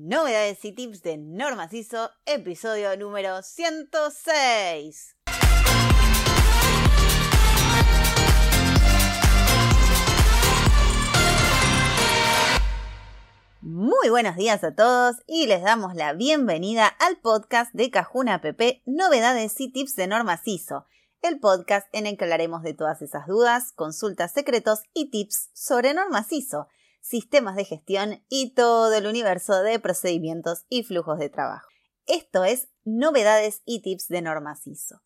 Novedades y tips de Normas ISO, episodio número 106. Muy buenos días a todos y les damos la bienvenida al podcast de Cajuna PP Novedades y tips de Normas ISO, el podcast en el que hablaremos de todas esas dudas, consultas, secretos y tips sobre Normas ISO sistemas de gestión y todo el universo de procedimientos y flujos de trabajo. Esto es Novedades y Tips de Normas ISO.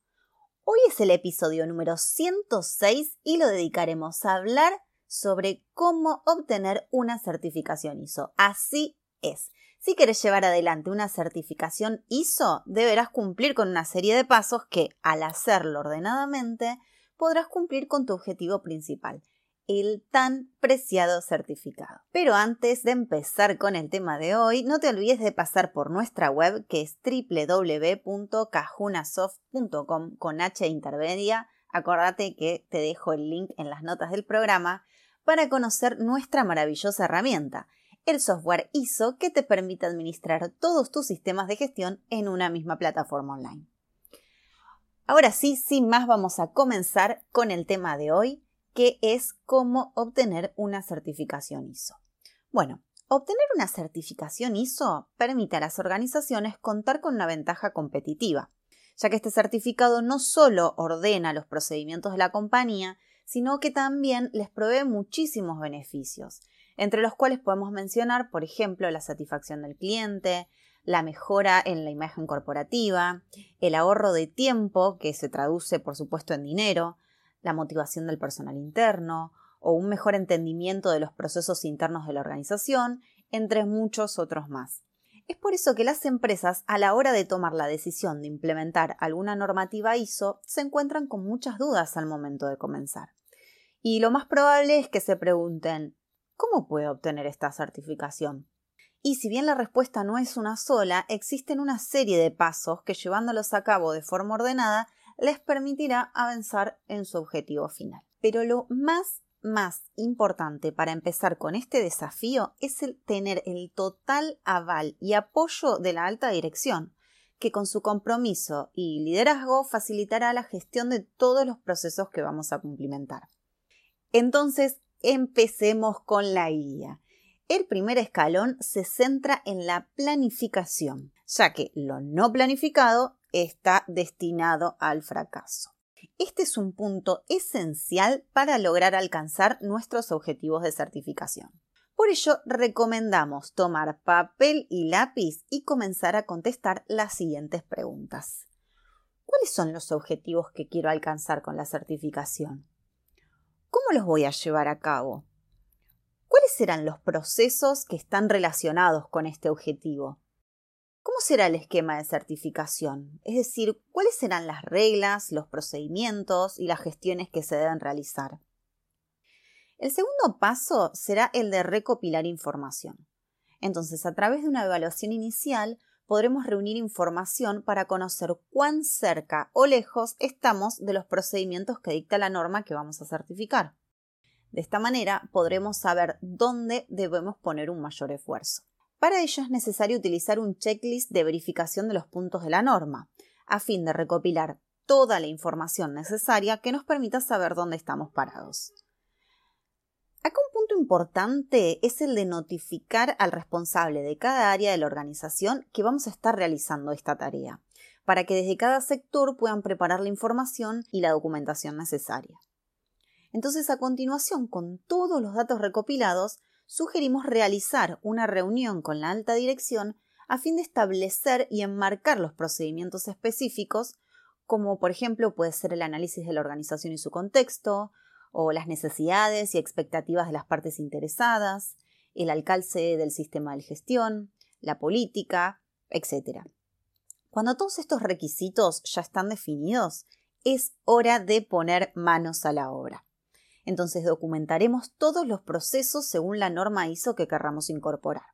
Hoy es el episodio número 106 y lo dedicaremos a hablar sobre cómo obtener una certificación ISO. Así es. Si quieres llevar adelante una certificación ISO, deberás cumplir con una serie de pasos que, al hacerlo ordenadamente, podrás cumplir con tu objetivo principal, el tan preciado certificado. Pero antes de empezar con el tema de hoy, no te olvides de pasar por nuestra web que es www.cajunasoft.com con H intermedia. Acordate que te dejo el link en las notas del programa para conocer nuestra maravillosa herramienta, el software ISO que te permite administrar todos tus sistemas de gestión en una misma plataforma online. Ahora sí, sin más, vamos a comenzar con el tema de hoy, que es cómo obtener una certificación ISO. Bueno, obtener una certificación ISO permite a las organizaciones contar con una ventaja competitiva, ya que este certificado no solo ordena los procedimientos de la compañía, sino que también les provee muchísimos beneficios, entre los cuales podemos mencionar, por ejemplo, la satisfacción del cliente, la mejora en la imagen corporativa, el ahorro de tiempo, que se traduce por supuesto en dinero, la motivación del personal interno o un mejor entendimiento de los procesos internos de la organización, entre muchos otros más. Es por eso que las empresas, a la hora de tomar la decisión de implementar alguna normativa ISO, se encuentran con muchas dudas al momento de comenzar. Y lo más probable es que se pregunten, ¿cómo puedo obtener esta certificación? Y si bien la respuesta no es una sola, existen una serie de pasos que llevándolos a cabo de forma ordenada les permitirá avanzar en su objetivo final. Pero lo más más importante para empezar con este desafío es el tener el total aval y apoyo de la alta dirección, que con su compromiso y liderazgo facilitará la gestión de todos los procesos que vamos a cumplimentar. Entonces, empecemos con la guía. El primer escalón se centra en la planificación, ya que lo no planificado está destinado al fracaso. Este es un punto esencial para lograr alcanzar nuestros objetivos de certificación. Por ello, recomendamos tomar papel y lápiz y comenzar a contestar las siguientes preguntas. ¿Cuáles son los objetivos que quiero alcanzar con la certificación? ¿Cómo los voy a llevar a cabo? ¿Cuáles serán los procesos que están relacionados con este objetivo? ¿Cómo será el esquema de certificación? Es decir, ¿cuáles serán las reglas, los procedimientos y las gestiones que se deben realizar? El segundo paso será el de recopilar información. Entonces, a través de una evaluación inicial, podremos reunir información para conocer cuán cerca o lejos estamos de los procedimientos que dicta la norma que vamos a certificar. De esta manera podremos saber dónde debemos poner un mayor esfuerzo. Para ello es necesario utilizar un checklist de verificación de los puntos de la norma, a fin de recopilar toda la información necesaria que nos permita saber dónde estamos parados. Acá un punto importante es el de notificar al responsable de cada área de la organización que vamos a estar realizando esta tarea, para que desde cada sector puedan preparar la información y la documentación necesaria. Entonces, a continuación, con todos los datos recopilados, sugerimos realizar una reunión con la alta dirección a fin de establecer y enmarcar los procedimientos específicos, como por ejemplo puede ser el análisis de la organización y su contexto, o las necesidades y expectativas de las partes interesadas, el alcance del sistema de gestión, la política, etc. Cuando todos estos requisitos ya están definidos, es hora de poner manos a la obra. Entonces documentaremos todos los procesos según la norma ISO que querramos incorporar.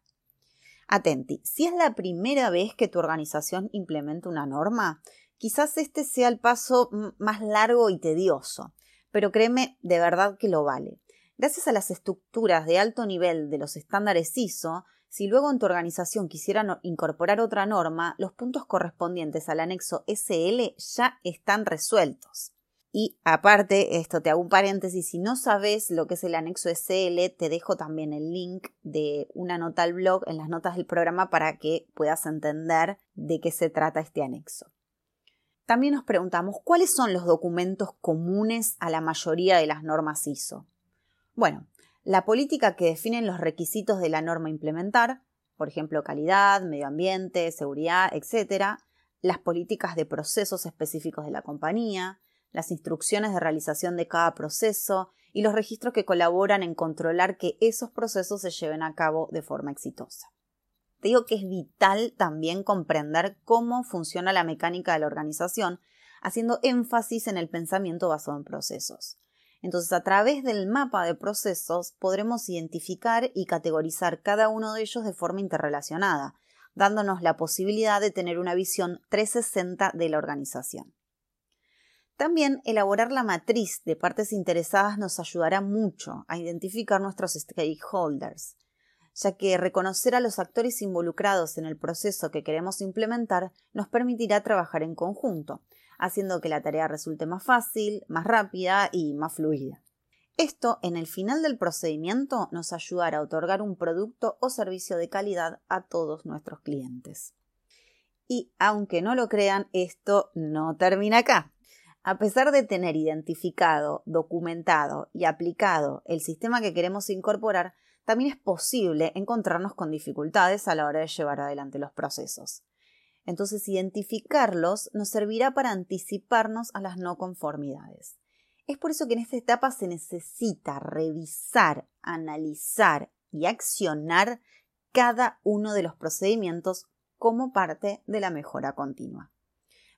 Atenti, si es la primera vez que tu organización implementa una norma, quizás este sea el paso más largo y tedioso, pero créeme de verdad que lo vale. Gracias a las estructuras de alto nivel de los estándares ISO, Si luego en tu organización quisieran incorporar otra norma, los puntos correspondientes al anexo SL ya están resueltos. Y aparte, esto te hago un paréntesis, si no sabes lo que es el anexo SL, te dejo también el link de una nota al blog en las notas del programa para que puedas entender de qué se trata este anexo. También nos preguntamos cuáles son los documentos comunes a la mayoría de las normas ISO. Bueno, la política que definen los requisitos de la norma implementar, por ejemplo, calidad, medio ambiente, seguridad, etc., las políticas de procesos específicos de la compañía, las instrucciones de realización de cada proceso y los registros que colaboran en controlar que esos procesos se lleven a cabo de forma exitosa. Te digo que es vital también comprender cómo funciona la mecánica de la organización, haciendo énfasis en el pensamiento basado en procesos. Entonces, a través del mapa de procesos podremos identificar y categorizar cada uno de ellos de forma interrelacionada, dándonos la posibilidad de tener una visión 360 de la organización. También elaborar la matriz de partes interesadas nos ayudará mucho a identificar nuestros stakeholders, ya que reconocer a los actores involucrados en el proceso que queremos implementar nos permitirá trabajar en conjunto, haciendo que la tarea resulte más fácil, más rápida y más fluida. Esto, en el final del procedimiento, nos ayudará a otorgar un producto o servicio de calidad a todos nuestros clientes. Y aunque no lo crean, esto no termina acá. A pesar de tener identificado, documentado y aplicado el sistema que queremos incorporar, también es posible encontrarnos con dificultades a la hora de llevar adelante los procesos. Entonces, identificarlos nos servirá para anticiparnos a las no conformidades. Es por eso que en esta etapa se necesita revisar, analizar y accionar cada uno de los procedimientos como parte de la mejora continua.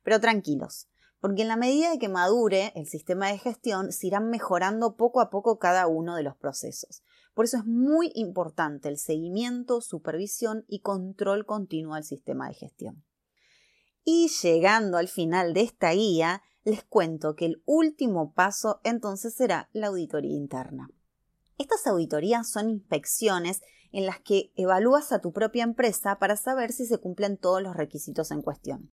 Pero tranquilos, porque en la medida de que madure el sistema de gestión se irán mejorando poco a poco cada uno de los procesos. Por eso es muy importante el seguimiento, supervisión y control continuo del sistema de gestión. Y llegando al final de esta guía, les cuento que el último paso entonces será la auditoría interna. Estas auditorías son inspecciones en las que evalúas a tu propia empresa para saber si se cumplen todos los requisitos en cuestión.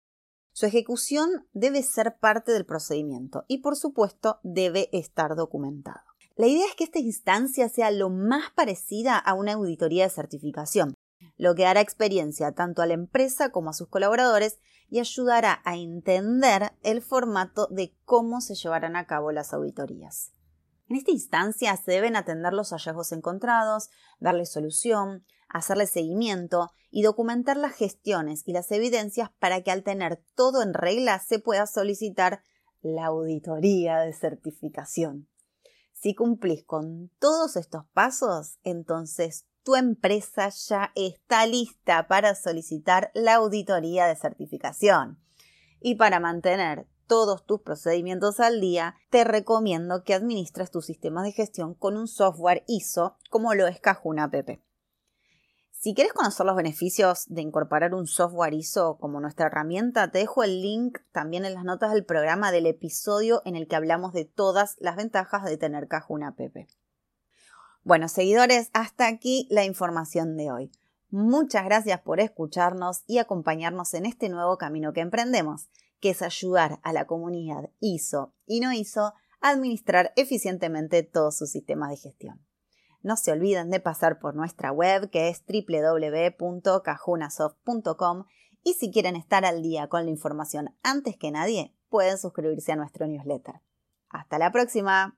Su ejecución debe ser parte del procedimiento y, por supuesto, debe estar documentado. La idea es que esta instancia sea lo más parecida a una auditoría de certificación, lo que dará experiencia tanto a la empresa como a sus colaboradores y ayudará a entender el formato de cómo se llevarán a cabo las auditorías. En esta instancia se deben atender los hallazgos encontrados, darle solución, hacerle seguimiento y documentar las gestiones y las evidencias para que al tener todo en regla se pueda solicitar la auditoría de certificación. Si cumplís con todos estos pasos, entonces tu empresa ya está lista para solicitar la auditoría de certificación. Y para mantener todos tus procedimientos al día, te recomiendo que administres tus sistemas de gestión con un software ISO como lo es Cajuna App. Si quieres conocer los beneficios de incorporar un software ISO como nuestra herramienta, te dejo el link también en las notas del programa del episodio en el que hablamos de todas las ventajas de tener Cajuna Pepe. Bueno, seguidores, hasta aquí la información de hoy. Muchas gracias por escucharnos y acompañarnos en este nuevo camino que emprendemos, que es ayudar a la comunidad ISO y no ISO a administrar eficientemente todos sus sistemas de gestión. No se olviden de pasar por nuestra web que es www.cajunasoft.com y si quieren estar al día con la información antes que nadie, pueden suscribirse a nuestro newsletter. Hasta la próxima.